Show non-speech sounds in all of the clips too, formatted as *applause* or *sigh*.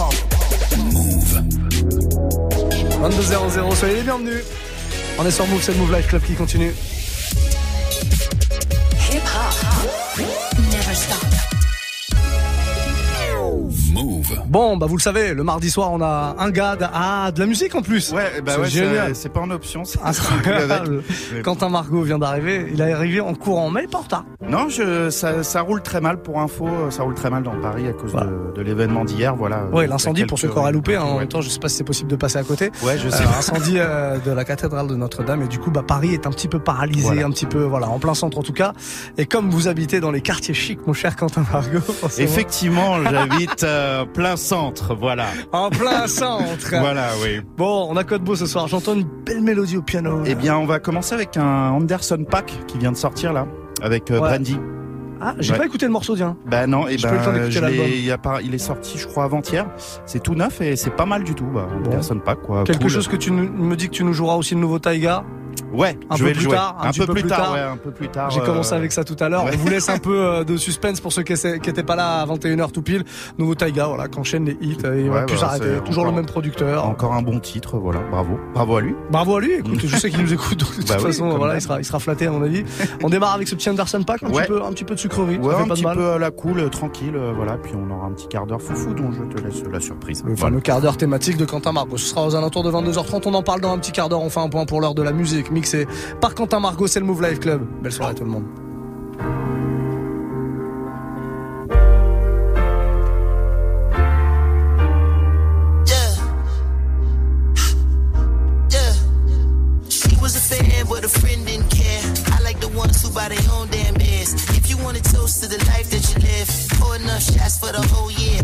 hop. Move. 22 soyez les bienvenus. On est sur Move, c'est le Move Life Club qui continue. Hip hop. Never stop. Move. Bon, bah vous le savez, le mardi soir, on a un gars de, ah, de la musique en plus. Ouais, bah C'est ouais, génial. c'est- pas en option. c'est- Incroyable. *laughs* *laughs* Quentin Margot vient d'arriver. Il est arrivé en courant, mais il retard. Non, je, ça, ça roule très mal pour info. Ça roule très mal dans Paris à cause Voilà. de, de l'événement d'hier. Voilà. Ouais, l'incendie pour ceux qui auraient loupé. hein. En même temps, je sais pas si c'est possible de passer à côté. Ouais, je sais. Euh, incendie euh, de la cathédrale de Notre-Dame et du coup bah Paris est un petit peu paralysé Voilà. un petit peu voilà en plein centre en tout cas et comme vous habitez dans les quartiers chics mon cher Quentin Margot Effectivement, j'habite euh, *laughs* plein centre. Voilà. en plein *laughs* centre Voilà, oui. bon on a code beau ce soir j'entends une belle mélodie au piano Eh bien, on va commencer avec un Anderson Pack qui vient de sortir là, avec euh, Ouais. Brandy. ah j'ai Ouais. pas écouté le morceau tiens Bah non, et le temps ben d'écouter je l'album. il, a pas- il est sorti, je crois, avant-hier. C'est tout neuf et c'est pas mal du tout. Bah, Bon. Anderson Pack, quoi. quelque Cool. chose que tu nous- me dis que tu nous joueras aussi le nouveau Taiga? Ouais, un je peu vais plus le jouer. tard, un un, petit peu, peu plus plus tard, tard. ouais, un peu plus tard. j'ai euh, commencé avec ça tout à l'heure ouais. on vous laisse un *laughs* peu euh, de suspense pour ceux qui n'étaient pas là à 21h tout pile nouveau Taiga voilà qu'enchaîne les hits et va Ouais, s'arrêter c'est toujours encore- le même producteur Encore un bon titre, voilà. Bravo, bravo à lui. Bravo à lui, écoute, je sais qu'il nous écoute, donc de *laughs* toute Bah façon, voilà, il sera, il sera flatté à mon avis. On démarre avec ce petit Anderson Pack, un, Ouais. petit, peu, un petit peu de sucrerie, Ouais, ça fait un pas petit de mal. peu à la cool, tranquille, euh, voilà. Puis on aura un petit quart d'heure foufou dont je te laisse la surprise. Le Voilà. fameux quart d'heure thématique de Quentin Margot. Ce sera aux alentours de 22h30. On en parle dans un petit quart d'heure. On fait un point pour l'heure de la musique mixée par Quentin Margot. C'est le Mouv' Live Club. Belle soirée à tout le monde. Yeah. Yeah. She was a fan, but a friend didn't care. I like the ones who buy their own damn beers. If you want to toast to the life that you live, pour enough shots for the whole year.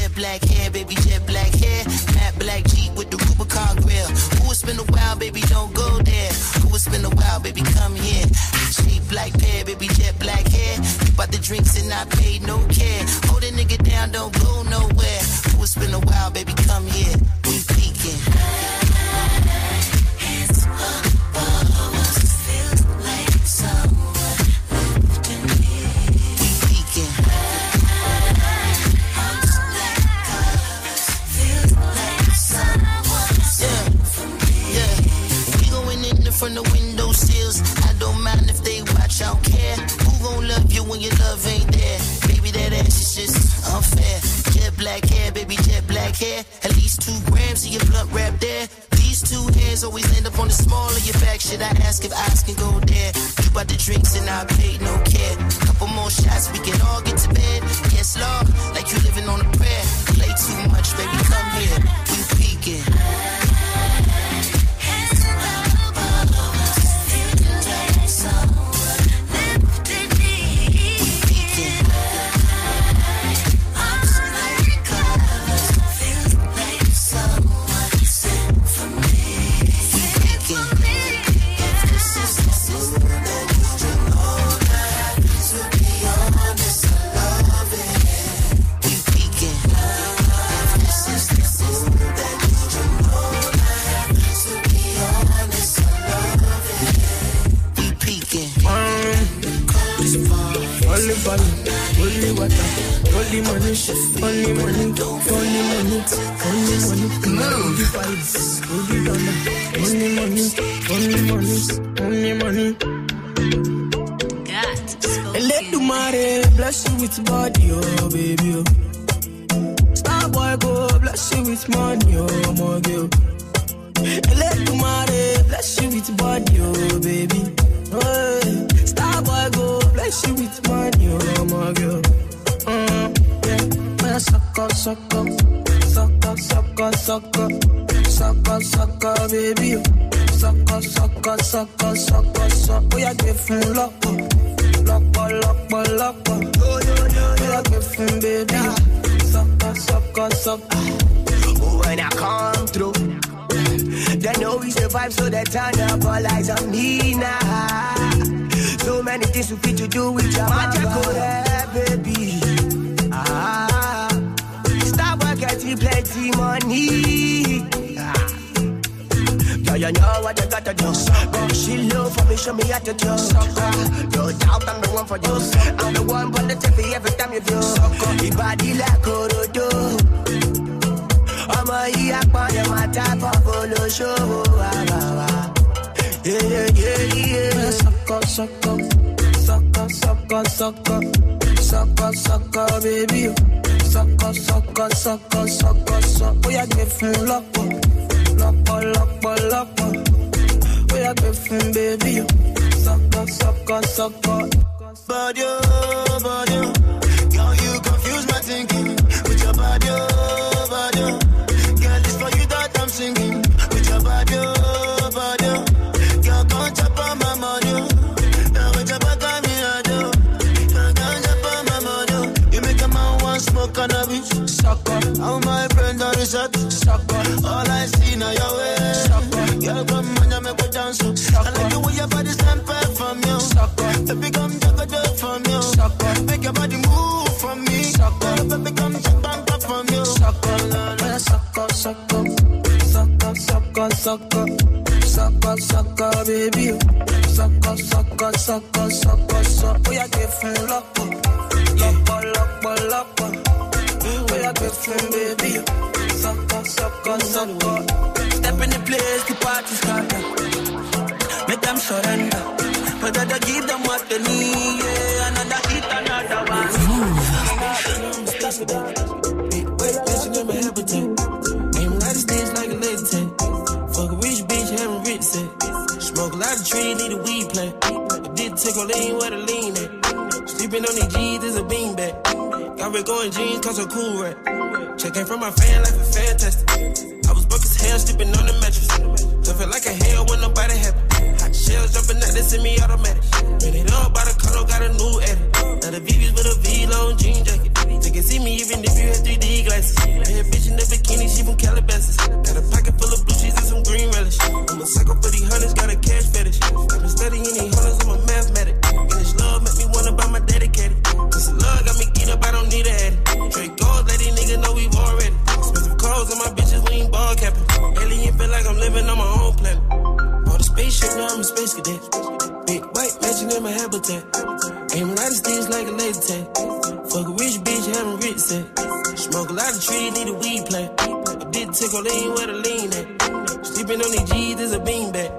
Jet black hair, baby, jet black hair. Matte black Jeep with the Rubicon grill. Who it's been a while, baby, don't go there. Who it's been a while, baby, come here. Cheap black pair, baby, jet black hair. You bought the drinks and I paid no care. Hold a nigga down, don't go nowhere. Who it's been a while, baby, come here. Hair. At least two grams of your blunt wrap there. These two hands always end up on the small of your back. Should I ask if eyes can go there? You bought the drinks and I paid no care. Couple more shots, we can all get to bed. Yes, Lord, like you living on a prayer. Play too much, baby, come here. We peeking. Water, only money, only money, only money, only money. Only vibes, only dollar, only money, only money, only money. And oh, oh. oh, let the money bless you with body, oh baby. Oh. Star boy go bless you with money, oh my girl. And let the money bless you with body, oh baby. Hey. Star boy go bless you with money, oh my girl. Yeah. Baby. Oh, yeah, give him. Oh, yeah, give him, baby. Suck up, suck up. When I come through, they know we survive, so they turn up all eyes on me now. So many things we fit to do with your magical hair, baby. Stop getting plenty money. Ah. Girl, you know what you gotta do. Come she love for me, show me how to do. No doubt I'm the one for you. I'm the one for the TV every time you do. Your body like Orodo. type of follow show. Ah, ah, ah. Yeah, yeah, yeah, yeah. Sucker, sucker, sucker, sucker, sucker, sucker, sucker, sucker. Oh, yeah, give him lock up, lock up, lock up, lock up. Oh, yeah, give him baby. Sucker, sucker, sucker. Body, oh, body, oh. Girl, you confuse my thinking with your body, oh, sucker, sucker, sucker, baby. Sucker, sucker, sucker, sucker, sucker. Oh, yeah, up, lock up, lock up, lock. Oh, yeah, give him baby. Sucker, sucker, sucker. Step in the place, the party starter. Make them surrender. But I give them what they need. Yeah, lean where the lean at. Sleeping on these G's is a beanbag. Got Rick going jeans, cause I'm cool rap. Checking from my fan life a fantastic. I was broke as hell, sleeping on the mattress. feel like a hell when nobody happy. Hot shells jumping out, they send me automatic. Man, it up by the color, got a new edit. Now the VVS with a V-long jean jacket. They can see me even if you had 3D glasses. Bad bitch in the bikini, she from Calabasas. Got a pocket full of a tag. Fuck a rich bitch, having rich set. Smoke a lot of trees, need a weed plant. I did take a lean where the lean at. Sleeping on these G's is a beanbag.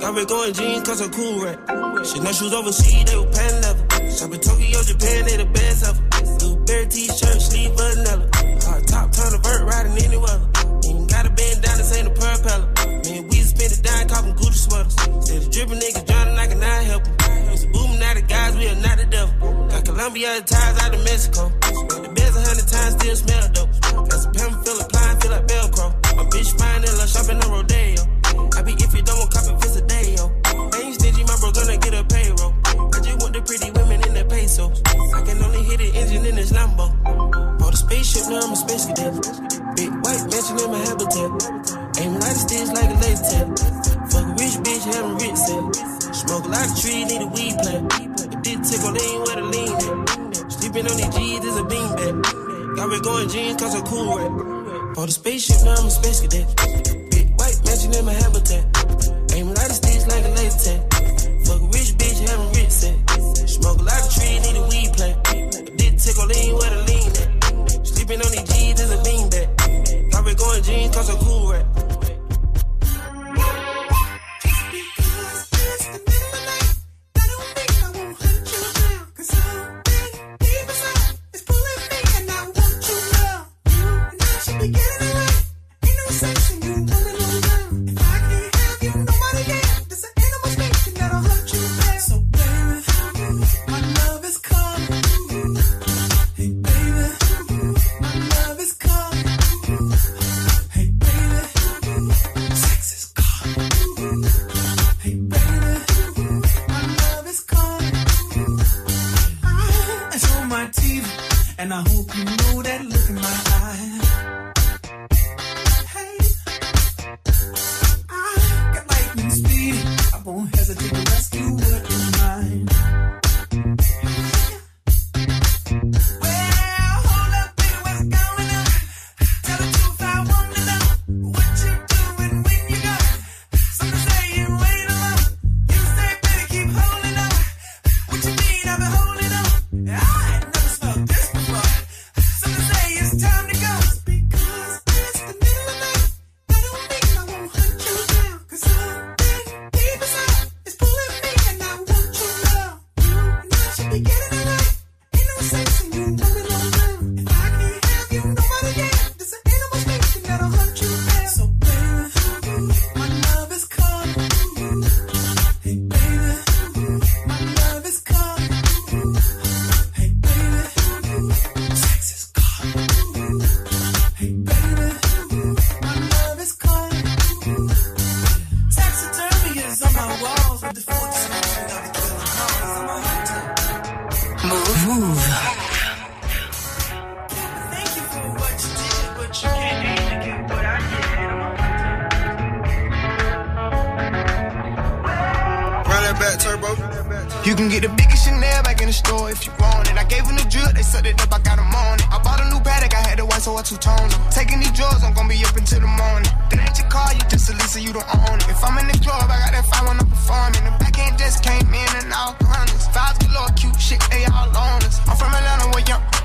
Got Rick on jeans, cause I'm cool rap. Shit, no shoes overseas, they were pan leather. Shop in Tokyo, Japan, they the best ever. Blueberry t-shirt, sleeve vanilla. Hard top, turn a vert, riding any weather. Colombia ties out of Mexico. The beds a hundred times, still smell dope. Got some pimp, feel applying, feel like Velcro. My bitch fine love shopping on Rodeo. I be if you don't want cop it, it's a day, yo. Ain't stingy, my bro gonna get a payroll. I just want the pretty women in the pesos. I can only hit the engine in this Lambo. Bought a spaceship, now I'm a space cadet. Big white mansion in my habitat. Aim a of sticks like a laser. Fuck a rich bitch, having rich set. Smoke a lot of trees, need a weed plant. I did take a lean the. Sleeping on these G's is a beanbag. Got Rick on jeans, cause I'm cool rap. Bought a spaceship, now I'm a space cadet. Big white mansion in my habitat. Aim a lot of sticks like a laser tag. Fuck a rich bitch, having rich set. Smoke a lot of trees, need a weed plant. I did take a lean where the lean at. Sleeping on these G's is a beanbag. Got Rick on jeans, cause I'm cool rap. And I hope you know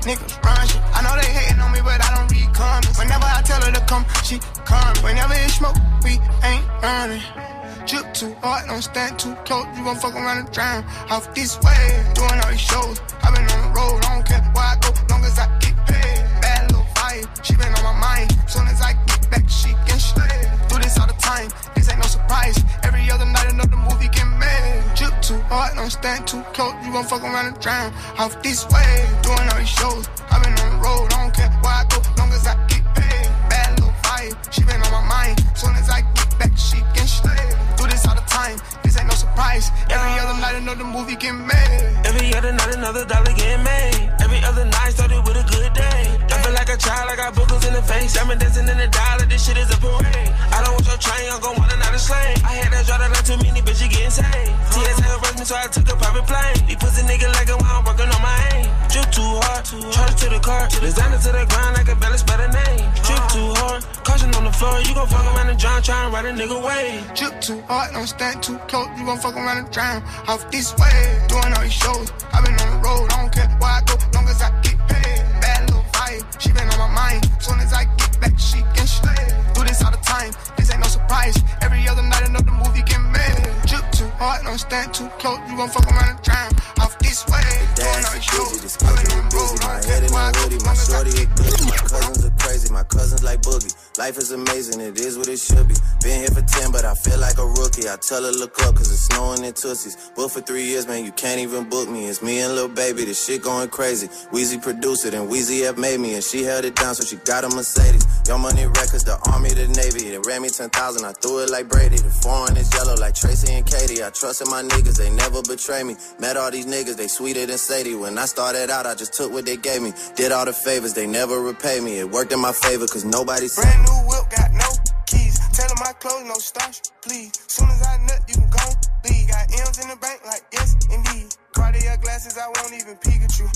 niggas run shit. I know they hating on me, but I don't read comments. Whenever I tell her to come, she come. Whenever it's smoke, we ain't running. Drip too hard, don't stand too close. You gon' fuck around and drown. Off this way, doing all these shows. i been on the road, I don't care where I go, long as I get paid. Bad little vibe, she been on my mind. Soon as I get back, she can slay. Do this all the time, this ain't no surprise. Every other night, another movie. Drip too hard, don't stand too close. You gon' fuck around and drown. Off this way, doing all these shows. i been on the road, I don't care where I go, long as I get paid. Bad little vibe, she been on my mind. Soon as I get back, she can slay. Do this all the time, this ain't no surprise. Every other night, another movie get made. Every other night, another dollar getting made. Every other night started with a good day. A child, I got boogers in the face. I'm dancing in the dollar, this shit is a parade. I don't want your train, I'm gon' want another slave. I had that draw that like too many, bitches getting saved. TSA rushed me, so I took a private plane. These pussy nigga like a while I'm working on my aim. Drip too hard, charge to the car. Designer to the ground like a belly better name. Drip too hard, caution on the floor. You gon' fuck around and drown, trying to ride a nigga way. Drip too hard, don't stand too close. You gon' fuck around and drown. Off this way, doing all these shows. I've been on the road, I don't care where I go, long as I get paid. Bad she been on my mind. Soon as I get back, she can slay. Do this all the time, this ain't no surprise. Every other night, another movie get made. Drip too hard, don't stand too close. You gon' fuck around and drown. Off this way, doing all these shows. i been on the road, My head care in where I the go, hoodie, my I shorty a goodie. My cousins are crazy, my cousins like boogie. Life is amazing, it is what it should be. Been here for 10, but I feel like a rookie. I tell her look up, cause it's snowing in Tootsies. But for three years, man, you can't even book me. It's me and Lil Baby, this shit going crazy. Weezy produced it, and Weezy F made me, and she held it down, so she got a Mercedes. Young Money Records, the Army, the Navy. They ran me 10,000, I threw it like Brady. The foreign is yellow like Tracy and Katie. I trusted my niggas, they never betray me. Met all these niggas, they sweeter than Sadie. When I started out, I just took what they gave me. Did all the favors, they never repay me. It worked in my favor, cause nobody said. Brand new whip, got no keys. Tell 'em my clothes, no starch, please. Soon as I nut, you can go leave. Got M's in the bank, like yes, indeed. Cartier glasses, I won't even Pikachu.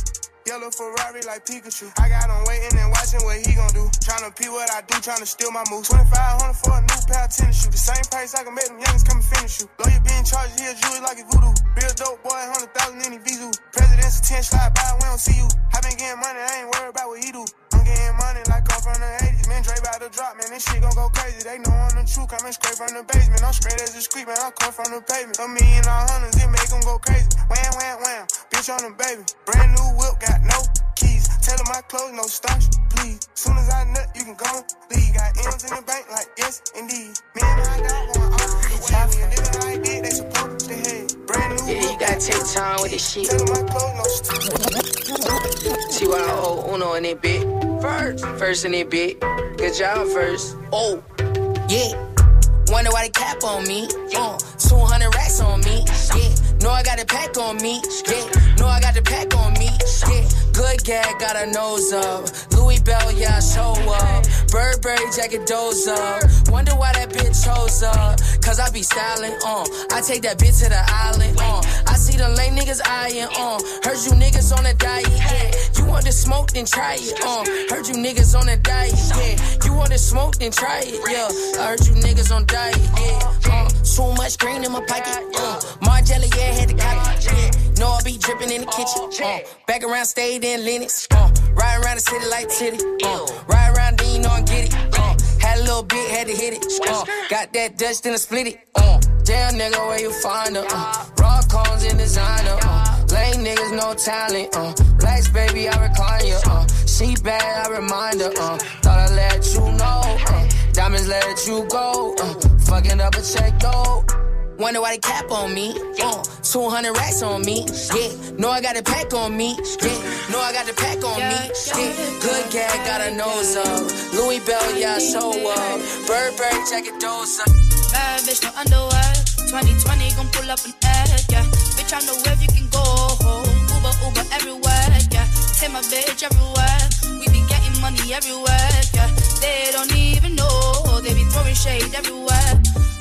Yellow Ferrari like Pikachu. I got him waiting and watching what he gon' do. Tryna pee what I do, tryna steal my moves. 2500 for a new pair of tennis shoes. The same price I can make them youngins come and finish you. Lawyer being charged, here, jewelry like a voodoo. Real dope boy, 100,000 in his visu. President's attention, slide by, we don't see you. I been getting money, I ain't worried about what he do. Getting money like I'm from the 80s. Man, Dre about to drop, man, this shit gon' go crazy. They know I'm the truth, coming straight from the basement. I'm straight as a street, man, I come from the pavement. A million all hundreds, it make them go crazy. Wham, wham, wham, bitch on the baby. Brand new whip, got no keys. Tell 'em my clothes, no starch, please. Soon as I nut, you can go leave. Got M's in the bank, like yes, indeed. Me and I got one off the way. We like this, they supposed to head. Brand new Yeah, you gotta take time with this shit. Tell 'em my clothes, no starch. TYO Uno in it, bit. First. First in it, bit. Good job, first. Oh, yeah. Wonder why they cap on me. Uh, 200 racks on me. Yeah. Know I got a pack on me. Yeah. Know I got the pack on me. Yeah. Good gag, got a nose up. Louis Bell, yeah, I show up. Burberry jacket, doze up. Wonder why that bitch chose up. Cause I be styling, uh. I take that bitch to the island, uh. I see the lame niggas eyeing, uh. Heard you niggas on a diet, yeah. You want to smoke, then try it, uh. Heard you niggas on a diet, yeah. You want to smoke, then try it, yeah. I heard you niggas on diet, yeah. Uh, too much green in my pocket, uh. Margiela, yeah, had to cop it, yeah. Know I be dripping in the kitchen, uh. Back around, stayed in Lennox, uh. Ride around the city like titty, uh. Ride around, then you know I get it, uh. Had a little bit, had to hit it, uh. Got that Dutch, then I split it, uh. Damn nigga, where you find her, uh. Raw cones in designer, uh. Lame niggas, no talent, uh. Blacks, baby, I recline you, uh. She bad, I remind her, uh. Thought I let you know, uh. Diamonds let you go, uh. Fucking up a check, though. Wonder why they cap on me. Uh, 200 racks on me. Yeah, know I got a pack on me. Yeah, know I got the pack on me. Yeah, good gag, got a nose up. Louis Bell, yeah, show up. Burberry jacket, dose up. Bad bitch, no underwear. 2020 gon' pull up an egg, yeah. Bitch, I know where you can go home. Uber, Uber everywhere, yeah. Take my bitch everywhere. We be getting money everywhere, yeah. They don't even know. They be throwing shade everywhere.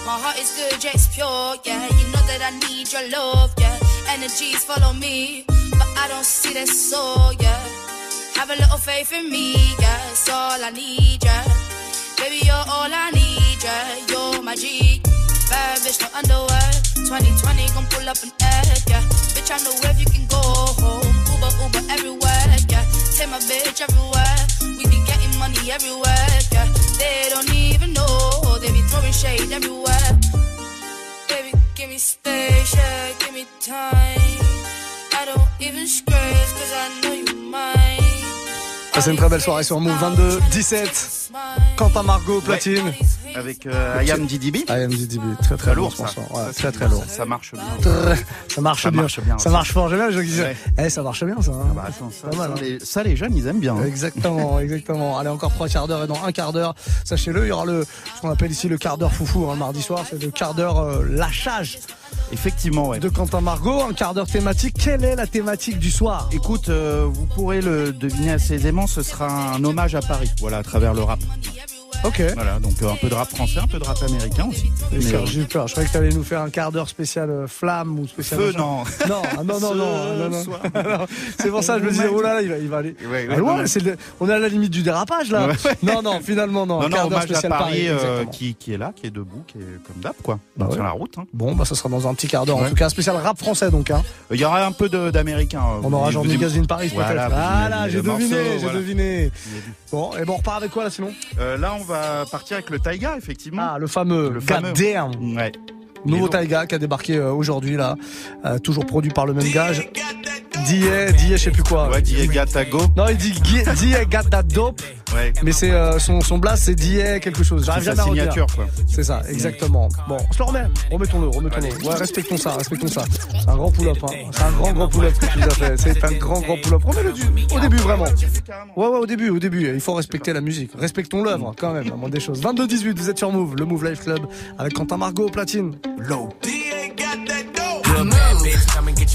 My heart is good, yeah, it's pure, yeah. You know that I need your love, yeah. Energies follow me, but I don't see that soul, yeah. Have a little faith in me, yeah. It's all I need, yeah. Baby, you're all I need, yeah. You're my G. Bad bitch, no underwear. 2020 gon' pull up an egg, yeah. Bitch, I know if you can go home. Uber, Uber everywhere, yeah. Take my bitch everywhere. We be getting money everywhere, yeah. They don't even be throwing shade everywhere. Baby, give me space, yeah. Give me time. I don't even scratch, cause I know you mine. Passez une très belle soirée sur Move 22 17. Quentin Margot platine. Avec euh, Ayam DDB. Ayam DDB, très très Très lourd lourd, ça. franchement. Ouais, Ça, très très lourd. Ça, marche bien. Très- Ça marche Ça bien. marche bien Ça marche fort. Bien les gens qui disent. Eh, ça marche bien ça. hein. Bah, attends, ça, mal, hein. les, ça, les jeunes, ils aiment bien. hein. Exactement, *laughs* exactement. Allez, encore trois quarts d'heure et dans un quart d'heure, sachez-le, il y aura le, ce qu'on appelle ici le quart d'heure foufou, hein, le mardi soir, c'est le quart d'heure euh, lâchage Effectivement, ouais. de Quentin Margot, un quart d'heure thématique. Quelle est la thématique du soir? Écoute, euh, vous pourrez le deviner assez aisément, ce sera un hommage à Paris, voilà, à travers le rap. Ok. Voilà, donc euh, un peu de rap français, un peu de rap américain aussi. J'ai eu peur, je croyais que tu allais nous faire un quart d'heure spécial euh, flamme ou spécial. Feu, machin. non. *laughs* Non, ah, non, non, non, *laughs* non, non. C'est pour ça que je me disais, oh là là, il va, il va aller. Ah, loin, le- on est à la limite du dérapage là. Non, non, finalement, non. Non, un non, quart d'heure hommage à Paris, euh, qui, qui est là, qui est debout, qui est comme d'hab, quoi. Bah sur la route. hein. Bon, bah ça sera dans un petit quart d'heure. En tout cas, un spécial rap français donc. Hein. Il y aura un peu d'américain. On aura genre vous- Magazine Paris peut-être. Voilà, j'ai deviné, j'ai deviné. Bon, et bon, on repart avec quoi là sinon Euh, là, on va partir avec le Taiga, effectivement. Ah, le fameux, Le fameux. Damn. Ouais. Nouveau Taiga qui a débarqué euh, aujourd'hui là, Euh, toujours produit par le même gage. D.A. D.A. je sais plus quoi. Ouais, Diego Tago. Non, il dit that dope. Ouais. Mais c'est euh, son, son blast, c'est D.A. quelque chose. J'arrive C'est jamais à signature, quoi. C'est ça, exactement. Bon, on se le remet. Remettons-le, remettons-le. Ouais, respectons ça, respectons ça. C'est un grand pull-up, hein. C'est un grand, grand pull-up que tu nous as fait. C'est un grand, grand pull-up. Remets-le du, au début, vraiment. Ouais, ouais, au début, au début. Il faut respecter la musique. Respectons l'œuvre, quand même, moindre des choses. 22-18, vous êtes sur Move, le Move Life Club, avec Quentin Margot au platine. Low.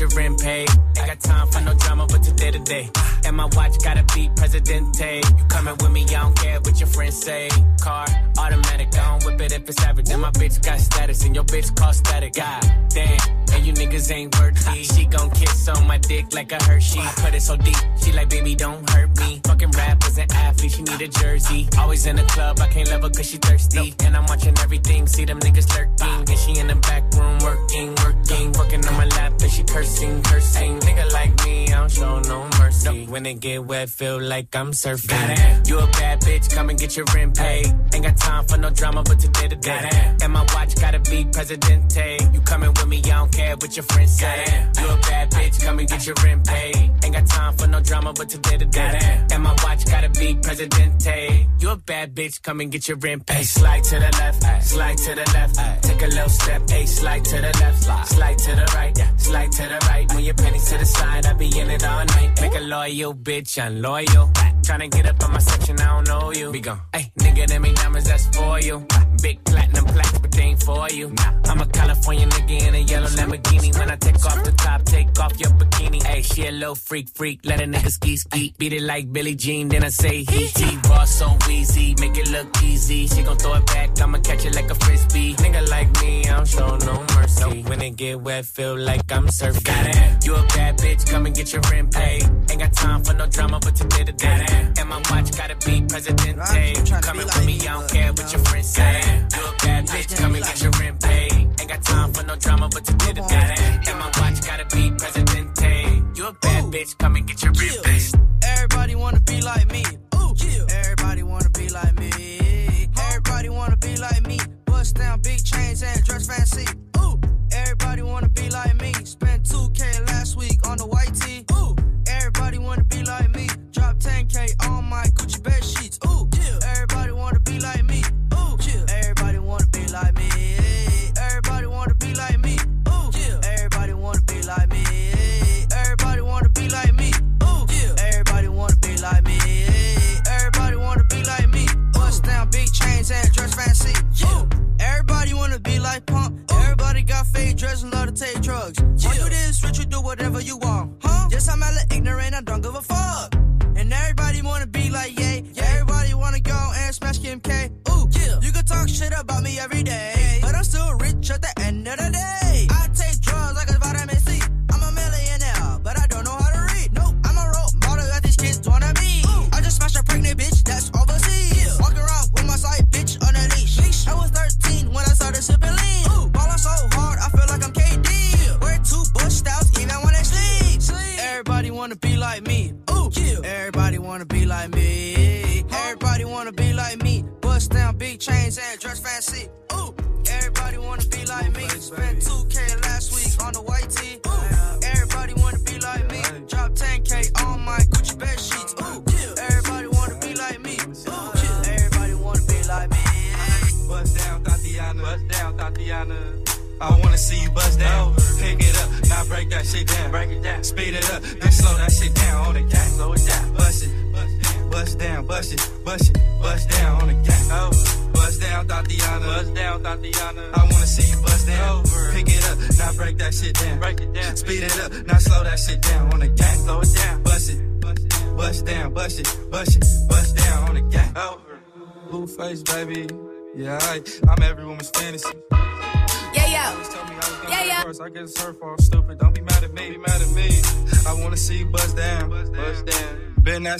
Your rent paid. Ain't got time for no drama, but today today. And my watch gotta be Presidente. You coming with me, I don't care what your friends say. Car, automatic, I don't whip it if it's average. And my bitch got status, and your bitch cost static. God damn, and you niggas ain't worthy. She gon' kiss on my dick like a Hershey. I put it so deep, she like, baby, don't hurt me. Fucking rappers and athletes, she need a jersey. Always in the club, I can't love her cause she thirsty. And I'm watching everything, see them niggas lurking. And she in the back room working, working, working on my lap, and she cursing, cursing. Nigga like me, I don't show no mercy. When it get wet, feel like I'm surfing. it You a bad bitch, come and get your rent paid. Ain't got time for no drama, but today to day. And my watch gotta be Presidente. You coming with me, I don't care what your friends say. You a bad bitch, come and get your rent paid. Ain't got time for no drama, but today to day. And my watch gotta be Presidente. You a bad bitch, come and get your rent paid. Slide to the left, slide to the left. Take a little step, a slide to the left, slide to the right, slide to the right. Move your pennies to the side, I be in it all night. Make a loyal bitch, I'm loyal. Tryna get up on my section, I don't know you. Be gone. Hey, nigga, them ain't diamonds, that's for you. Big platinum plaques, but they ain't for you. Nah. I'm a California nigga in a yellow Lamborghini. When I take off the top, take off your bikini. Hey, she a little freak, freak. Let a nigga ski, ski. Beat it like Billie Jean, then I say he, he. Boss so easy, make it look easy. She gon' throw it back, I'ma catch it like a frisbee. Nigga like me, I don't show no mercy. When it get wet, feel like I'm surfing. You a bad bitch, come and get your rent paid. Ain't got time for no drama, but today to day. And my watch gotta be Presidente. Coming with me, I don't care what your friends say. You a bad bitch, come and get your rent paid. Ain't got time for no drama, but today to day. And my watch gotta be Presidente. You a bad bitch, come and get your rent paid. Everybody wanna be like me. Ooh, everybody wanna be like me. Everybody wanna be like me. Bust down big chains and dress fancy. Ooh, everybody wanna be like me. Spent 2K last week on the white tee. Ooh, everybody wanna be like me. Drop 10K on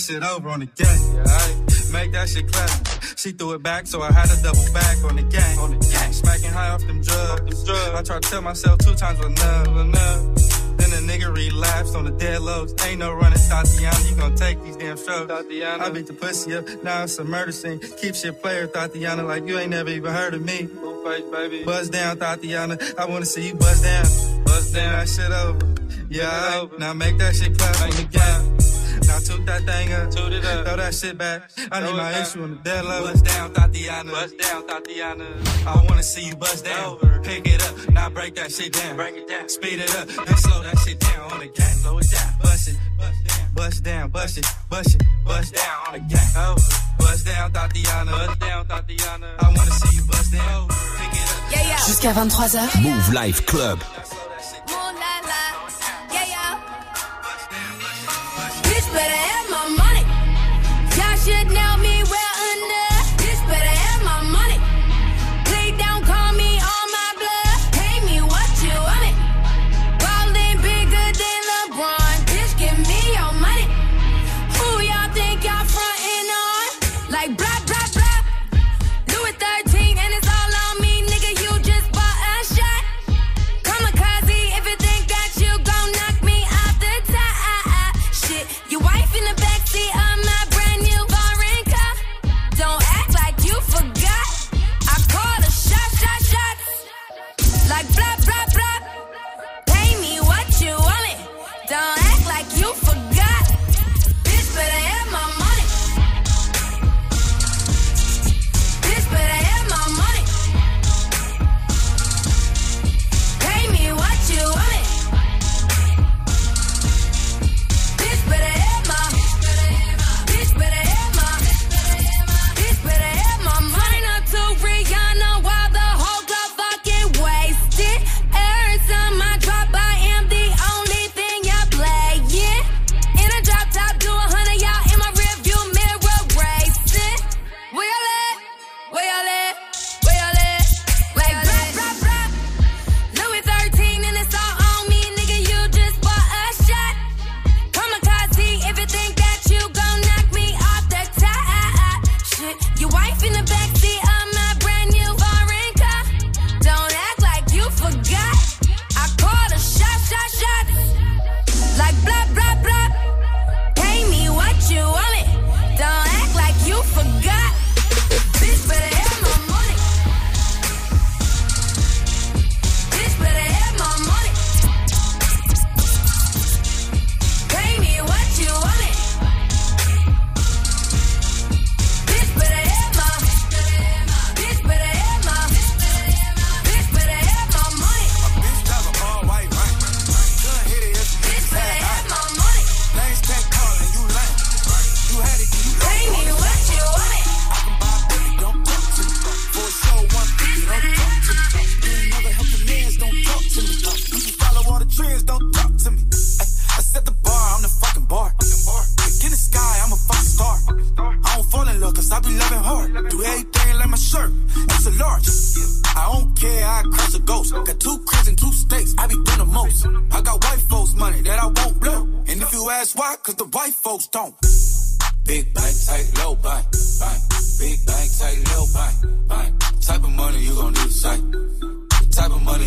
that shit over on the gang. Yeah. Make that shit clap. She threw it back, so I had to double back on the gang. On the gang. Smacking high off them drugs. I tried to tell myself two times was enough, enough then the nigga relapsed on the dead lows. Ain't no running, Tatiana. You gon' take these damn strokes. Tatiana. I beat the pussy up, now it's a murder scene. Keep shit player, Tatiana, like you ain't never even heard of me. Full face, baby. Buzz down, Tatiana. I wanna see you buzz down. Buzz down. That shit over. Yeah, right. now make that shit clap on the gang. I took that thing up. Toot it up. Throw that shit back. I need my down. issue in the dead level. Bust down, Tatiana. Bust down, Tatiana. I wanna see you bust down. Over. Pick it up. Now break that shit down. Break it down. Speed it up. Then slow that shit down on the gang. Slow it down. Bust it. Bust down. Bust down. Bust it. Bust it. Bust down on the gang. Bust down, Tatiana. Bust down, Tatiana. I wanna see you bust down. Pick it up. Yeah, yeah. Jusqu'à 23h. Move Life Club. better have my money. Y'all should know.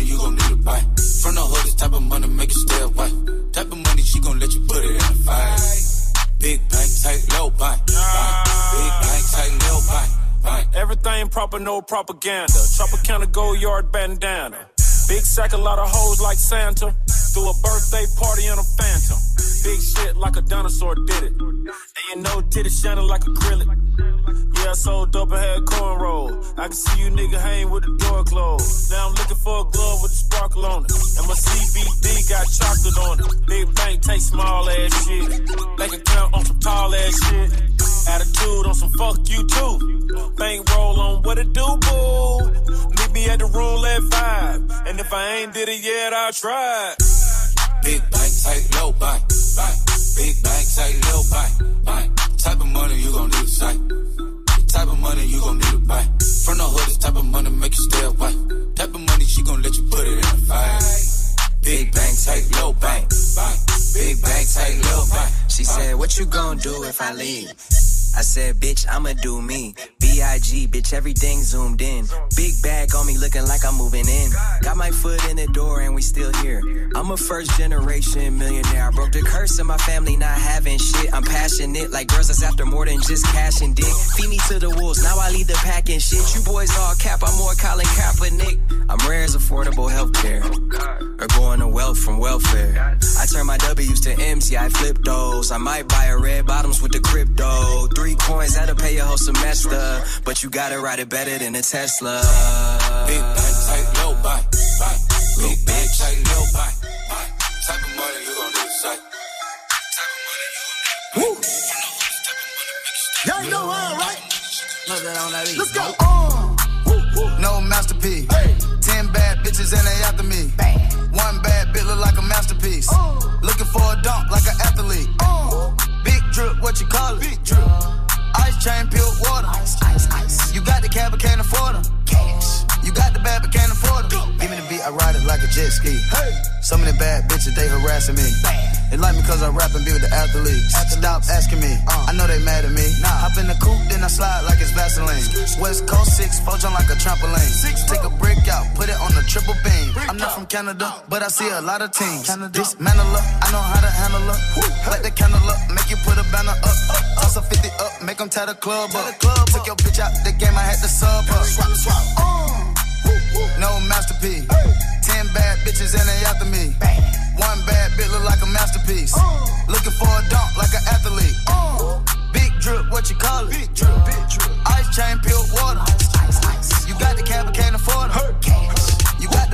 you gon' need a bite. From the hood, this type of money make you stay away. Type of money she gon' let you put it in a fight. Big bank, tight, low bank. Big bank, tight, low bank. Everything proper, no propaganda. Chopper counter, go yard bandana. Big sack, a lot of hoes like Santa. Threw a birthday party in a phantom. Big shit like a dinosaur did it. And you know, titty shining like acrylic. Yeah, I sold up and had cornrow. I can see you nigga hang with the door closed. Now I'm looking for a glove with a sparkle on it. And my CBD got chocolate on it. Big bank take small ass shit. Bank account on some tall ass shit. Attitude on some fuck you too. Bank roll on what it do, boo. Meet me at the room at five. And if I ain't did it yet, I'll try. Big bank, take low bank. Big bank, take low bank. Type of money you gon' need to sight. Type of money you gon' need to buy. From the hood, this type of money make you stay away. Type of money she gon' let you put it in a fight. Big bank, take low bank. Big bank, take low bank. She said, What you gonna do if I leave? I said, Bitch, I'ma do me. B.I.G., bitch, everything zoomed in. Big bag on me looking like I'm moving in. Got my foot in the door and we still here. I'm a first generation millionaire. I broke the curse of my family not having shit. I'm passionate like girls that's after more than just cash and dick. Feed me to the wolves, now I lead the pack and shit. You boys all cap, I'm more Colin Kaepernick. I'm rare as affordable healthcare. Or going to wealth from welfare. I turn my W's to M's, yeah, I flip those. I might buy a red bottoms with the crypto. Three coins, that'll pay your whole semester. But you gotta ride it better than a Tesla. Big bank, take low bank. Big bank, take low bank. Type of money you gon' need to sight. Woo! Y'all know how, right? Let's go. No masterpiece. Ten bad bitches and they after me. One bad bitch look like a masterpiece. Looking for a dunk like an athlete. Big drip, what you call it? Big drip. Chain, pure water. Ice, ice, ice. You got the cab, but can't afford them. You got the bad, but can't afford them. Give me the beat, I ride it like a jet ski. Hey. Of the bad bitches, they harassing me. They like me cause I rap and be with the athletes. Stop asking me, I know they mad at me. Nah. Hop in the coupe, then I slide like it's Vaseline. West Coast 6, four jump like a trampoline. Six, Take a brick out, put it on the triple beam. I'm not from Canada, but I see a lot of teams. Dismantle her, I know how to handle her. Light the candle up, make you put a banner up. Toss a 50 up, make them tie the club up. Took your bitch out the game, I had to sub her. No masterpiece. Ten bad bitches and they after me. One bad bitch look like a masterpiece. Looking for a dunk like an athlete. Big drip, what you call it? Big drip, big drip. Ice chain, pure water. You got the cab, can't afford it. You got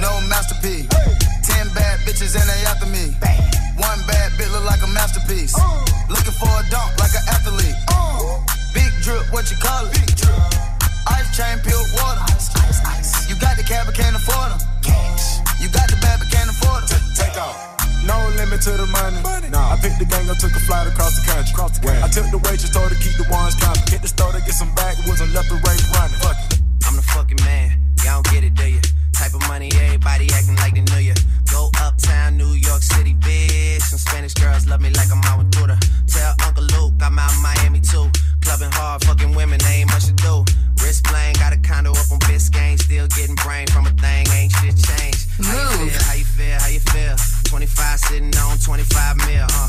No masterpiece. Ten bad bitches and they after me. One bad bitch look like a masterpiece. Looking for a dunk like an athlete. Big drip, what you call it? Big drip. Ice chain, pure water. You got the cab, but can't afford them. You got the bad, but can't afford them. Take off. No limit to the money. Nah, I picked the gang up, took a flight across the country. I took the waitress, told her to keep the ones coming. Hit the store to get some backwoods and left the race running. Fuck it. I'm the fucking man. Y'all don't get it, do you? Type of money, everybody acting like they knew ya. Go uptown, New York City, bitch. Some Spanish girls love me like I'm out with Buddha. Tell Uncle Luke I'm out in Miami too. Clubbing hard, fucking women, ain't much to do. Wrist playing, got a condo up on Biscayne. Still getting brain from a thing, ain't shit changed. How you feel? How you feel? How you feel? 25 sitting on 25 mil, uh.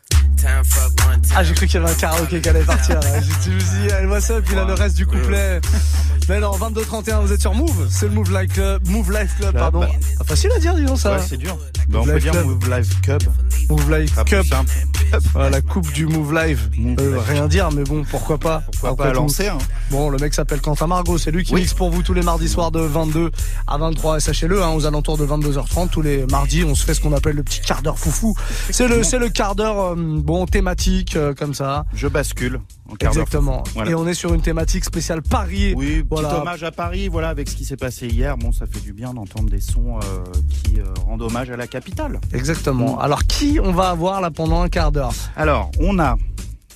Ah, j'ai cru qu'il y avait un karaoké qui allait partir. Je me suis dit, elle voit ça, puis là, le reste du couplet. Mais non, 22-31, vous êtes sur Move. C'est le Move Life Club. Move Life Club, pardon. Ah, facile à dire, disons ça. Ouais, c'est dur. Bah, on peut Life dire Club. Move Live Cup. Move Life Cup. Voilà, la coupe du Move Live. Euh, rien dire, mais bon, pourquoi pas. Pourquoi Après pas tout. lancer, hein. Bon, le mec s'appelle Quentin Margot, c'est lui qui Oui. mixe pour vous tous les mardis soirs de 22 à 23. Et sachez-le, hein, aux alentours de 22h30, tous les mardis, on se fait ce qu'on appelle le petit quart d'heure foufou. C'est le, c'est le quart d'heure, euh, bon, thématique, euh, comme ça. Je bascule. En. Exactement. Voilà. Et on est sur une thématique spéciale Paris. Oui, voilà. petit hommage à Paris, voilà, avec ce qui s'est passé hier. Bon, ça fait du bien d'entendre des sons euh, qui euh, rendent hommage à la capitale. Exactement. Alors, qui on va avoir là pendant un quart d'heure? Alors, on a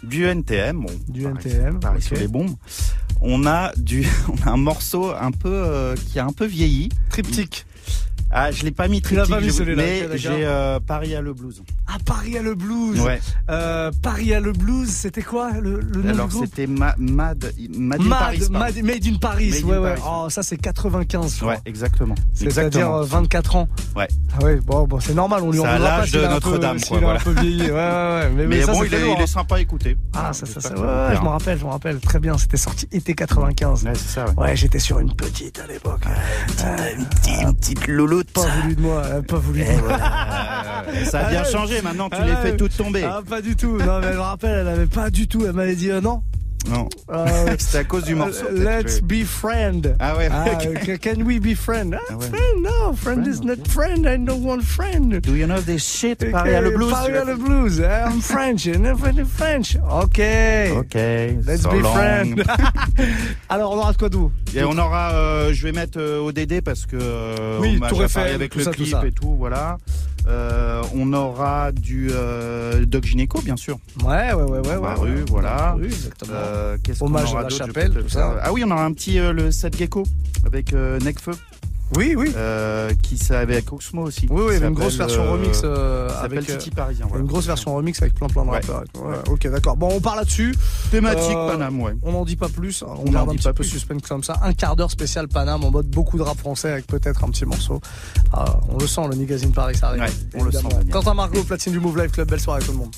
du NTM, bon, Du NTM, Paris ok. sous les bombes. On a du, *laughs* on a un morceau un peu qui a un peu vieilli. Triptyque. Ah, je l'ai pas mis triptyque, pas je- mais j'ai euh, Paris à le blues. Ah, Paris a le blues. Ouais. Euh, Paris a le blues, c'était quoi le, le nom Alors c'était Ma- Mad, Mad, in Mad, Paris. Mad- Made in Paris. Made in ouais, ouais. Paris. Oh, ça c'est 95. je crois. Ouais, exactement. C'est-à-dire Exactement. euh, 24 ans. Ouais. Ah ouais, bon, bon c'est normal, on lui en à voudra pas l'âge de Notre-Dame, quoi, voilà. un peu vieilli. Ouais, ouais, ouais. Mais, Mais, ça, bon, il est, lourd, il est hein. sympa à écouter. Ah, ça, ça, ça, ouais, ouais, je plaira. me rappelle, je me rappelle très bien. C'était sorti été 95. Ouais, c'est ça, ouais. Ouais, j'étais sur une petite à l'époque. Une petite louloute. Pas voulu de moi, euh, pas voulu de moi. Euh, *laughs* ça a bien Ah, changé maintenant, tu ah, les ouais. fais toutes tomber. Ah, pas du tout. Non, mais je me rappelle, elle avait pas du tout. Elle m'avait dit euh, non. Non. Euh, *laughs* C'était à cause du morceau. euh, peut-être Let's que- be friend. Ah ouais, Ah, ok. euh, can we be friend? Ah, Ah ouais. Friend, no, friend is not friend. I know one friend. Do you know this shit? Paris à le blues? Paris à le blues. I'm French. I'm French. Ok. Ok. Let's so be long. friend. *laughs* *laughs* Alors, on aura de quoi d'où? Et on aura, euh, je vais mettre euh, ODD parce que Oui, à Eiffel, Paris avec tout le ça, tout clip et tout, voilà. Euh, on aura du euh, Doc Gynéco, bien sûr. Ouais, ouais, ouais, ouais. Dans ouais, la rue, ouais. voilà. Oui, exactement. Euh, Qu'est-ce qu'on Hommage aura à la chapelle, tout ça. Ah oui, on aura un petit euh, le set gecko avec euh, Necfeu. Oui, oui. Euh, qui ça avec Oxmo aussi. Oui, oui, il y Qui avait une grosse version euh, remix euh, avec euh, Titi Parisien. Voilà. une grosse version remix avec plein plein de Ouais. rappeurs. et tout. Ouais, ok, d'accord. Bon, on part là-dessus. Thématique Euh, Paname, ouais. On n'en dit pas plus. On, On garde un dit petit peu plus. suspense comme ça. Un quart d'heure spécial Paname en mode beaucoup de rap français avec peut-être un petit morceau. Ah, on le sent, le Nigazine Paris, ça arrive. Ouais, on le sent. Quentin Margot, platine du Move Life Club. Belle soirée à tout le monde.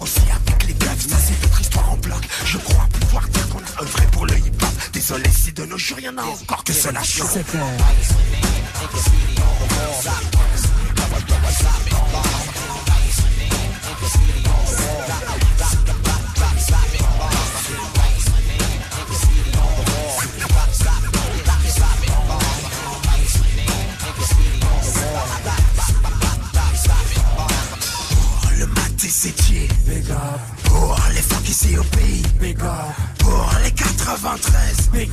Aussi avec les gueules, ça c'est notre histoire en bloc. Je crois pouvoir dire qu'on a œuvré pour le hip-hop. Désolé si de nos jours y'en a encore que cela change. 93, big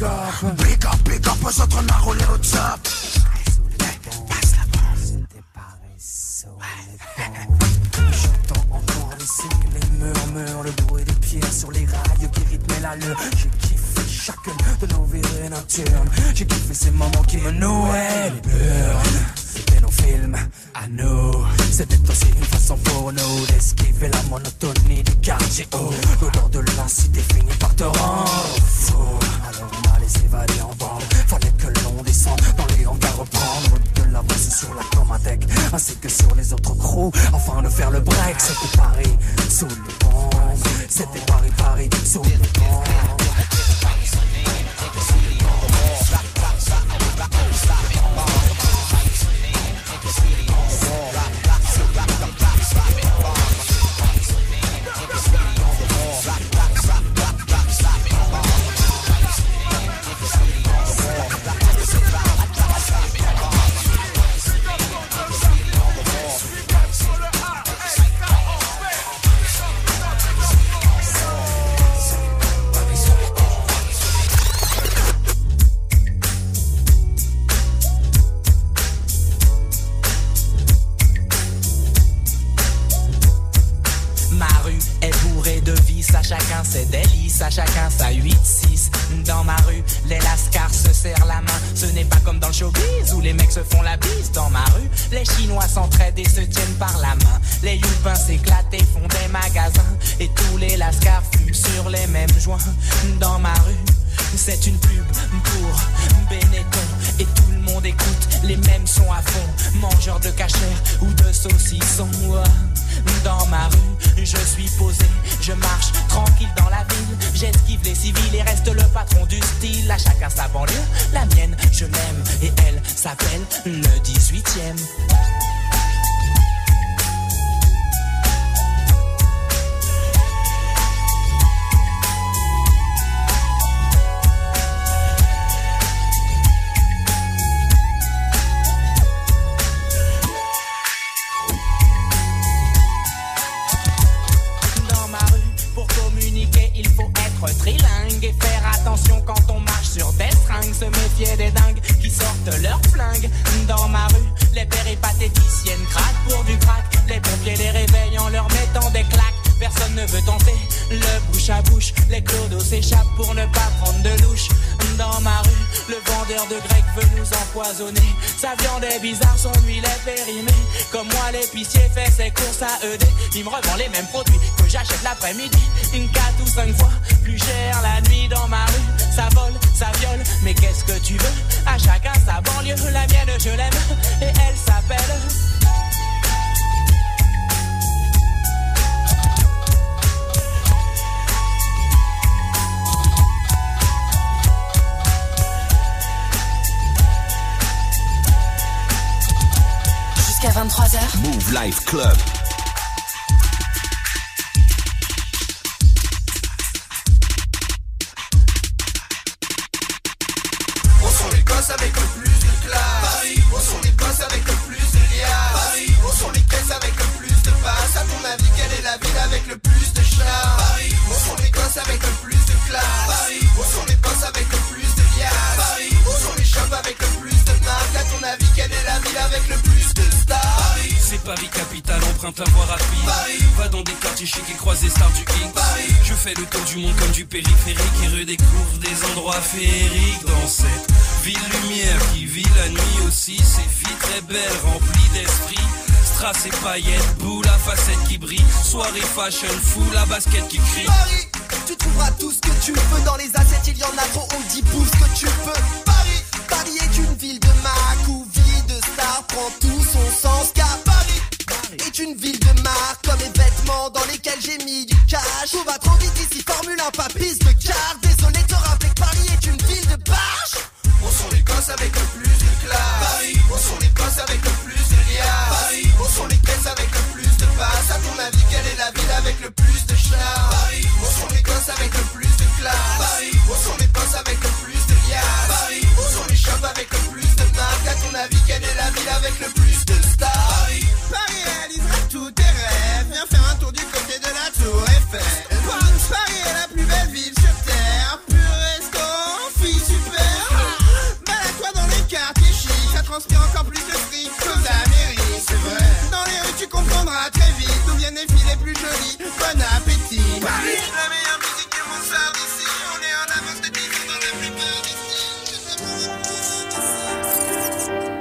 très vite. D'où viennent les filles les plus jolies Bon appétit. Paris, la meilleure musique du monde sort d'ici. On est en avance de 10 ans dans la plupart d'ici.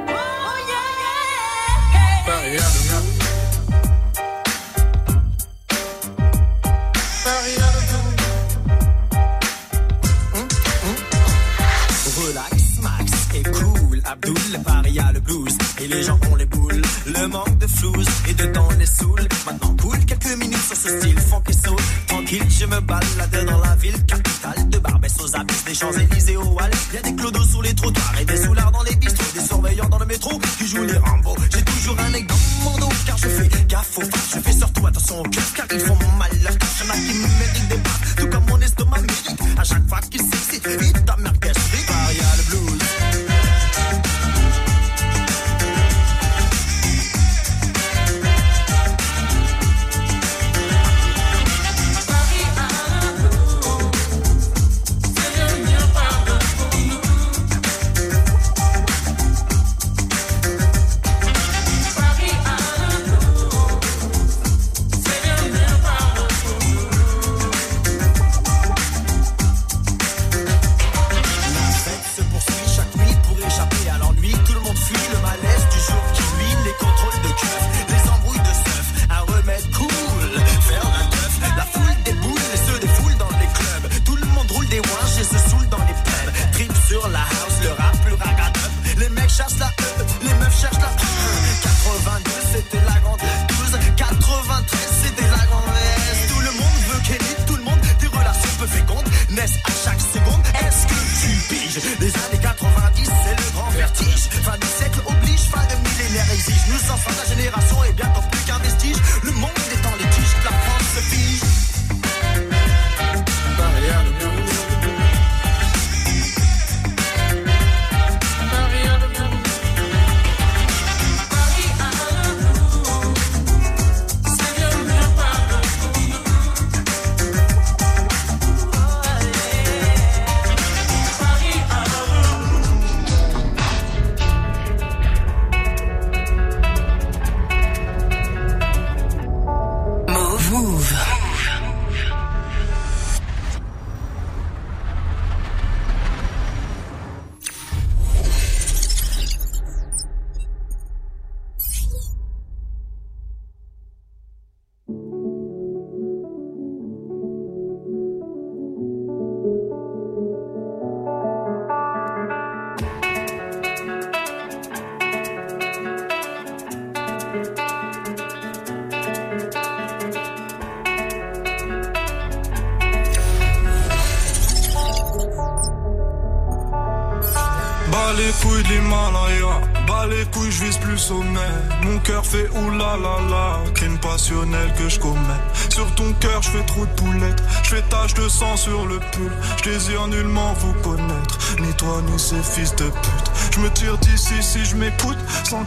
Oh yeah, yeah. Paris, yeah. Hum, hum. Abdoul, Paris a le blues, et les gens ont les boules, le manque de flouze et de temps me balade dans la ville capitale de Barbès aux abysses, des Champs-Élysées au Hall. Y a des clodos sur les trottoirs et des soulards dans les bistrots. Des surveillants dans le métro qui jouent les Rambo. J'ai toujours un aigle dans mon dos car je fais gaffe aux. Je fais surtout attention aux cœurs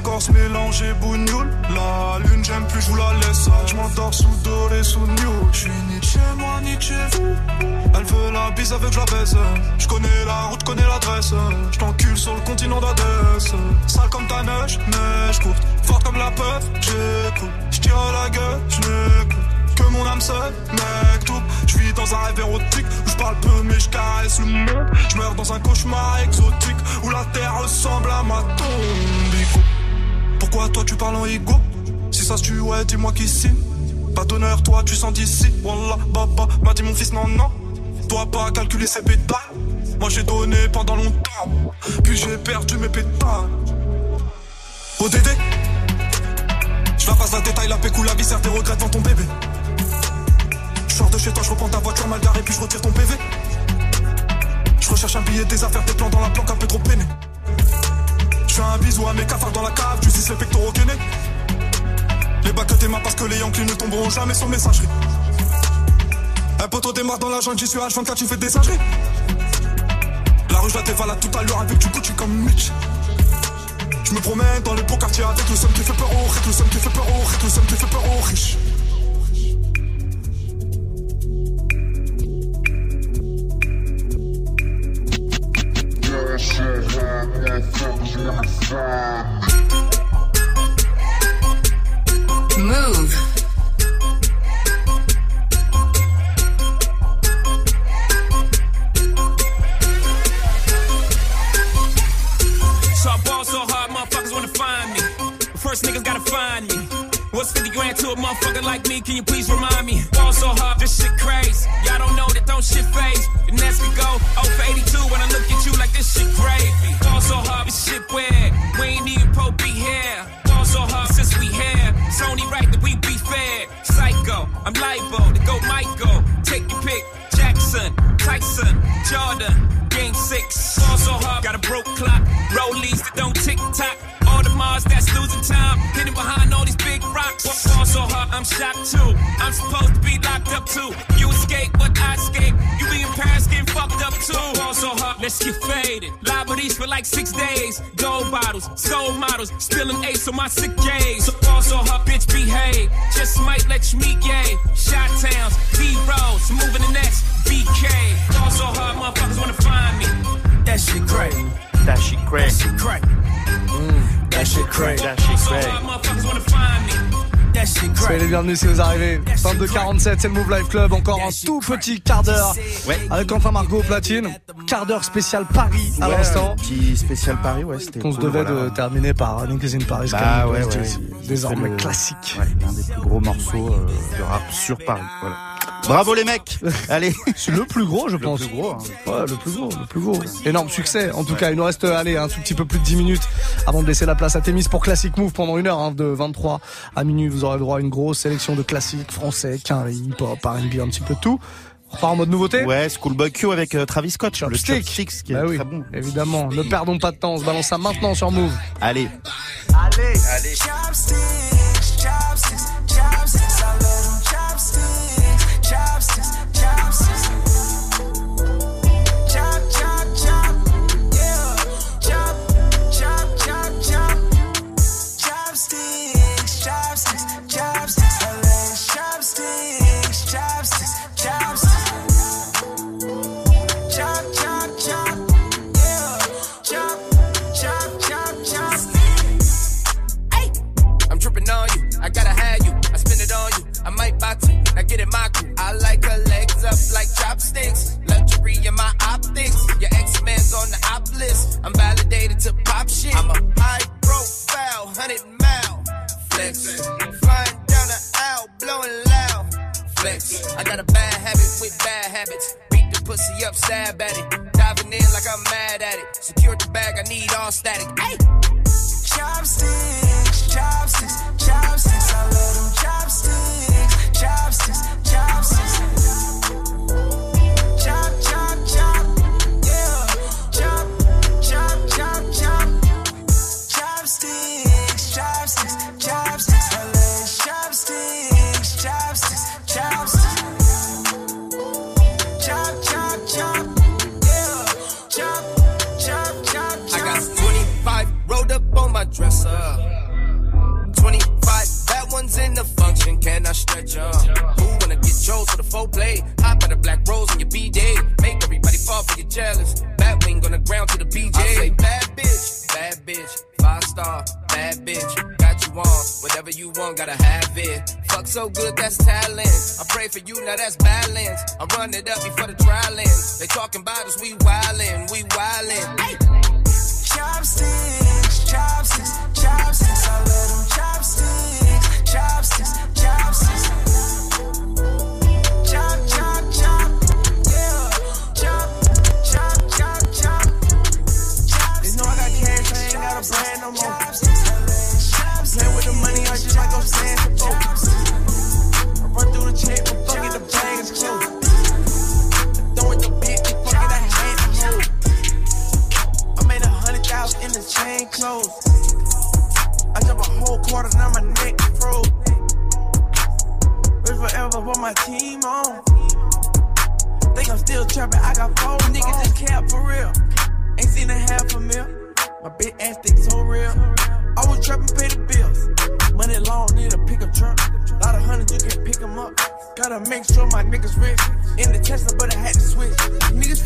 sans corps se mélanger bougnoule. La lune, j'aime plus, je vous la laisse. Je m'endors sous doré, sous new. Je suis ni chez moi, ni chez vous. Elle veut la bise avec je la baisse. Je connais la route, connais l'adresse. Je t'encule sur le continent d'Adès. Sale comme ta neige, neige courte. Forte comme la peur, j'écoute. Je tire la gueule, je. Que mon âme seule, mec, tout. Je vis dans un rêve érotique où je parle peu mais je caresse le monde. Je meurs dans un cauchemar exotique où la terre ressemble à ma tombe. Pourquoi toi tu parles en ego Si ça se tue, ouais, dis-moi qui signe. Pas d'honneur, toi tu sens d'ici. Wallah, baba, m'a dit mon fils, non, non. Dois pas calculer ses pétales. Moi j'ai donné pendant longtemps. Puis j'ai perdu mes pétales. ODD. Je la passe la détail, la pécou, la viscère, tes regrets devant ton bébé. Je sors de chez toi, je reprends ta voiture mal garée, puis je retire ton PV. Je recherche un billet, des affaires, des plans dans la planque, un peu trop peiné. Je fais un bisou à mes cafards dans la cave, tu sais les pectoraux gainés. Les bacs que tes parce que les Yankees ne tomberont jamais sur messagerie. Un poteau démarre dans la jungle, j'y suis H24, tu fais des singeries. La rue, je la dévalade tout à l'heure avec du tu comme Mitch. Je me promène dans les beaux quartiers avec le seum qui fait peur aux riches, le seum qui fait peur aux riches, le seum qui fait peur aux riches. Hard, motherfuckers wanna find me. First niggas gotta find me. What's 50 grand to a motherfucker like me? Can you please remind me? Ball so hard, this shit crazy. Y'all don't know that don't shit phase. The next shit gravy. Gone so hard, this shit weird. We ain't even pro be here. Gone so hard since we here. It's only right that we be fair. Psycho, I'm libo to go Michael. Take your pick. Jackson, Tyson, Jordan, Game 6. Gone so hard, got a broke clock. Rollies that don't tick tock. All the Mars that's losing time. Hidden behind all these big rocks. Gone so hard, I'm shocked too. I'm supposed to be locked up too. You escape getting fucked up too. Fall so hard, let's get faded. Liberties for like six days. Gold bottles, soul models. Spilling ace on my sick days. So fall so bitch, behave. Just might let you meet gay. Shot towns, B roads, moving the next BK. Fall so hard, motherfuckers wanna find me. That shit great. That shit crack. That shit great. Mm, that shit crack. That shit So crack. hard, motherfuckers wanna find me. Soyez les bienvenus si vous arrivez. 22h47, c'est le Move Life Club. Encore un tout petit quart d'heure avec Quentin Margot au platine. Quart d'heure spécial Paris à Ouais, l'instant. Petit spécial Paris, ouais, c'était. Qu'on se devait voilà. de terminer par in Paris. Bah comme ouais. Désormais le- classique. Ouais, l'un des plus gros morceaux euh, de rap sur Paris. Voilà. Bravo les mecs. *laughs* Allez. C'est le plus gros, je Le pense. plus gros. hein. Ouais, le plus gros, le plus gros. Énorme succès. En tout cas, il nous reste, allez, un tout petit peu plus de 10 minutes avant de laisser la place à Témis pour Classic Move pendant une heure, hein, de 23 à minuit. Vous aurez le droit à une grosse sélection de classiques français, qu'un hip-hop, R&B, un petit peu de tout. On repart en mode nouveauté. Ouais, Schoolboy Q avec euh, Travis Scott. Le Chopstick. Chopsticks qui est Bah oui, très bon. évidemment. Ne perdons pas de temps. On se balance ça maintenant sur Move. Allez. Allez. Allez. Like I'm saying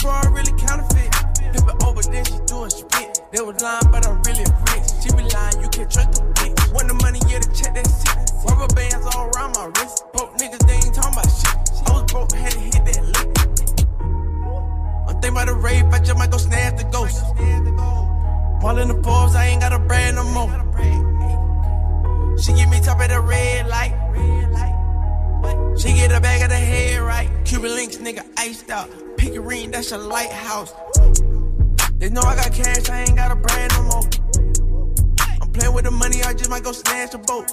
fraud really counterfeit. It over, then she do spit. They was lying, but I'm really rich. She be lying, you can't trust the bitch. Want the money, yeah, to check that shit. Rubber bands all around my wrist. Broke niggas, they ain't talking about shit. I was broke, had to hit that lick. I'm thinking about the rape, I just might go snatch the ghost. Ball in the Forbes, I ain't got a brand no more. She give me top of the red light. She get a bag of the head right. Cuban links, nigga, iced out. Pick that's a lighthouse. They know I got cash, I ain't got a brand no more. I'm playing with the money, I just might go snatch a boat.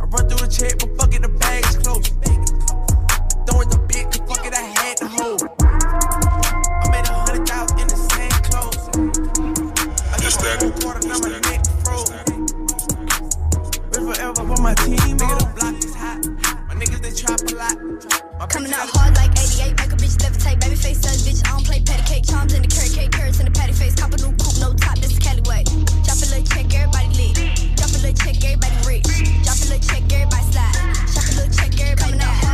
I run through a check, but fuck it, the bag's is close. Throwing the bitch, fuck it, I had to hold. I made a hundred thousand in the same clothes. I just a quarter, now my neck froze. Been forever for my team, nigga, the block is hot. Niggas, they trap a lot. My Coming out hard like 88, make a bitch levitate. Baby face says, bitch, I don't play patty cake. Charms in the carrot cake, carrots in the patty face. Cop a new coupe, no top, this is way. Drop a little check, everybody lit. Drop a little check, everybody rich. Drop a little check, everybody slide. Drop a little check, everybody Coming out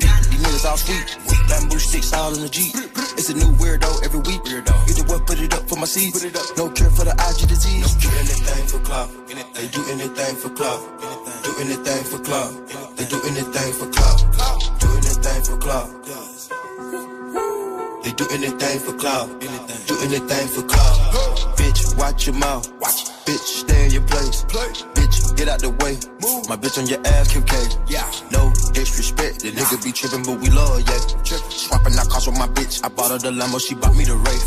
these niggas all sweet. Bamboo sticks all in the Jeep. It's a new weirdo every week. Weirdo. You the what, put it up for my seeds. Put it up. No care for the IG disease. Cure. anything for clout. They do anything for clout. Do anything for clout. They do anything for clout. Do anything for clout. They do anything for clout. Do anything for clout. Bitch, watch your mouth. Watch. Bitch, stay in your place. Bitch, get out the way. My bitch on your ass, QK. Yeah. No disrespect. The nigga be trippin', but we love, yeah. Swapping out cars with my bitch. I bought her the limo, she bought me the Wraith.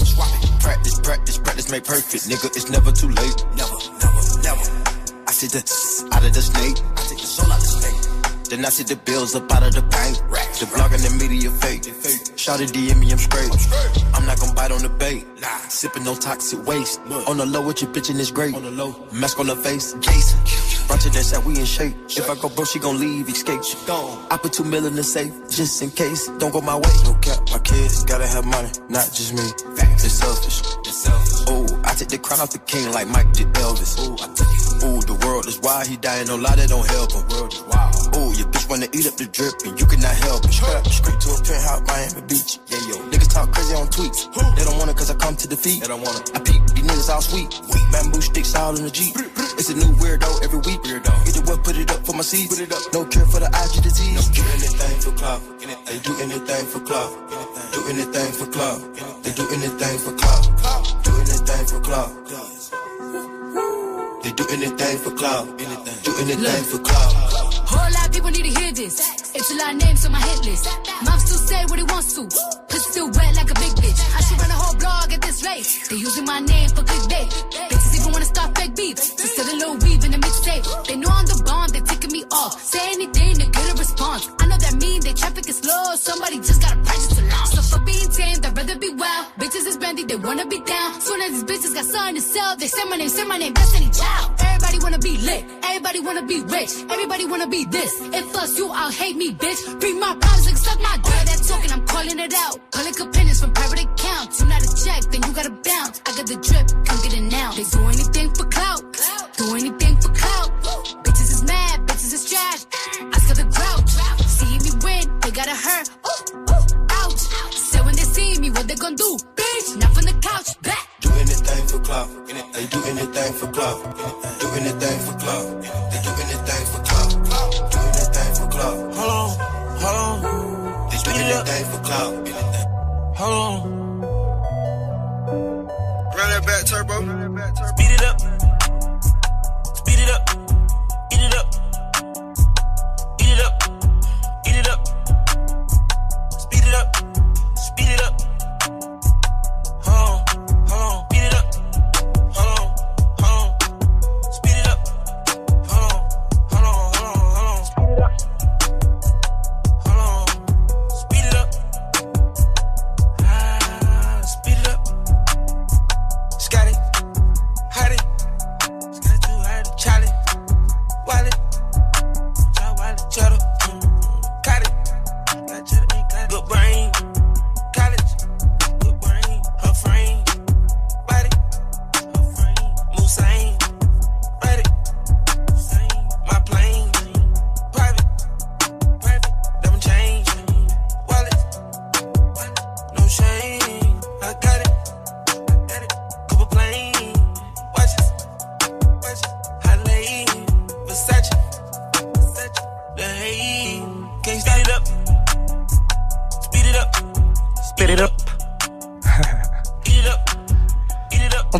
Practice, practice, practice, make perfect. Nigga, it's never too late. Never, never, never. I see the out of the snake. I take the soul out the snake. Then I see the bills up out of the bank. The blog and the media fake. Shout it DM me, I'm straight. I'm not gonna bite on the bait. Sipping no toxic waste. On the low with your bitch and it's great. On the low, mask on the face. Jason. Of that we in shape. If I go broke, she gon' leave, escape. She gone. I put two mil in the safe, just in case. Don't go my way. No cap, my kids gotta have money, not just me. They selfish. Oh, I take the crown off the king like Mike did Elvis. Ooh, I took it. Ooh, the world is wild, he dying, no lie, that don't help him. World is wild. Ooh, your bitch wanna eat up the drip and you cannot help it. Straight to a penthouse, Miami Beach. Yeah, yo. Niggas talk crazy on tweets. They don't want it cause I come to defeat. They don't want it. I peep, these niggas all sweet. Bamboo sticks all in the Jeep. It's a new weirdo every week. Weirdo. Either what, put it up for my seeds. Put it up. No care for the IG disease. No cure anything for clout. They do anything for club. Do anything for club. They do anything for clout. Anything for clout. They do anything for clout. Do anything for clout. Whole lot of people need to hear this. It's a lot of names on my hit list. Mom still say what he wants to. Pussy still wet like a big bitch. I should run a whole blog at this rate. They using my name for clickbait. They wanna be down. Soon as these bitches got something to sell, they say my name, say my name, Destiny Child. Everybody wanna be lit, everybody wanna be rich, everybody wanna be this. If us you all hate me, bitch. Bring my problems and suck my dick. That talking, I'm calling it out. Public opinions from private accounts. You not a check, then you gotta bounce. I got the drip, come get it now. They do anything for clout, do anything for clout. Bitches is mad, bitches is trash. I saw the grouch. See me win, they gotta hurt. Ooh, ooh, ouch. So when they see me, what they gonna do? Couch, back. Do anything for club. They do anything for clout. Do anything for clout. They do anything for clout. Do anything for club. Hold on, hold on. out. Hold on. Run that back turbo. Speed it up.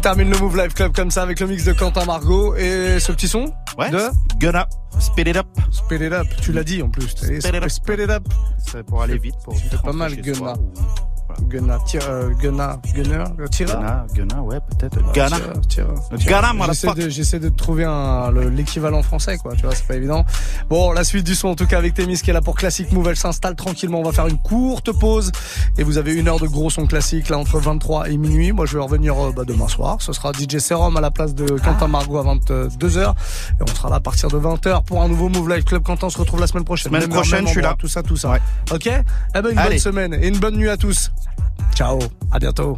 Termine le Move Live Club comme ça avec le mix de Quentin Margot et ce petit son Ouais. de Gunna. Speed it up. Speed It Up. Tu l'as dit en plus. Speed it up. Speed It Up. C'est pour aller vite, pour C'est pas mal Gunna. ou- Gunna, tire, euh, Gunna, Gunner, tireur. Gunna, Gunna, ouais, peut-être. Ghana. Ghana, J'essaie de, j'essaie de trouver l'équivalent français, quoi. Tu vois, c'est pas évident. Bon, la suite du son, en tout cas, avec Témis qui est là pour Classic Move. Elle s'installe tranquillement. On va faire une courte pause. Et vous avez une heure de gros son classique, là, entre 23 et minuit. Moi, je vais revenir euh, bah, demain soir. Ce sera DJ Serum à la place de Quentin Margot à 22h. Et on sera là à partir de 20h pour un nouveau Move Live Club. Quentin, on se retrouve la semaine prochaine. Semaine Même heure, prochaine, je suis endroit, là. Tout ça, tout ça. Ouais. Ok? Eh ben, une bonne Allez. semaine et une bonne nuit à tous. Ciao. À bientôt.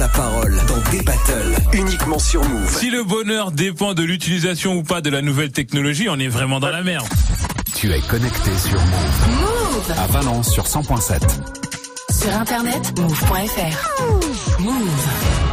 la parole dans des battles uniquement sur Move. Si le bonheur dépend de l'utilisation ou pas de la nouvelle technologie, on est vraiment dans la merde. Tu es connecté sur Move. Move À Valence sur 100.7. Sur internet, move.fr. Move.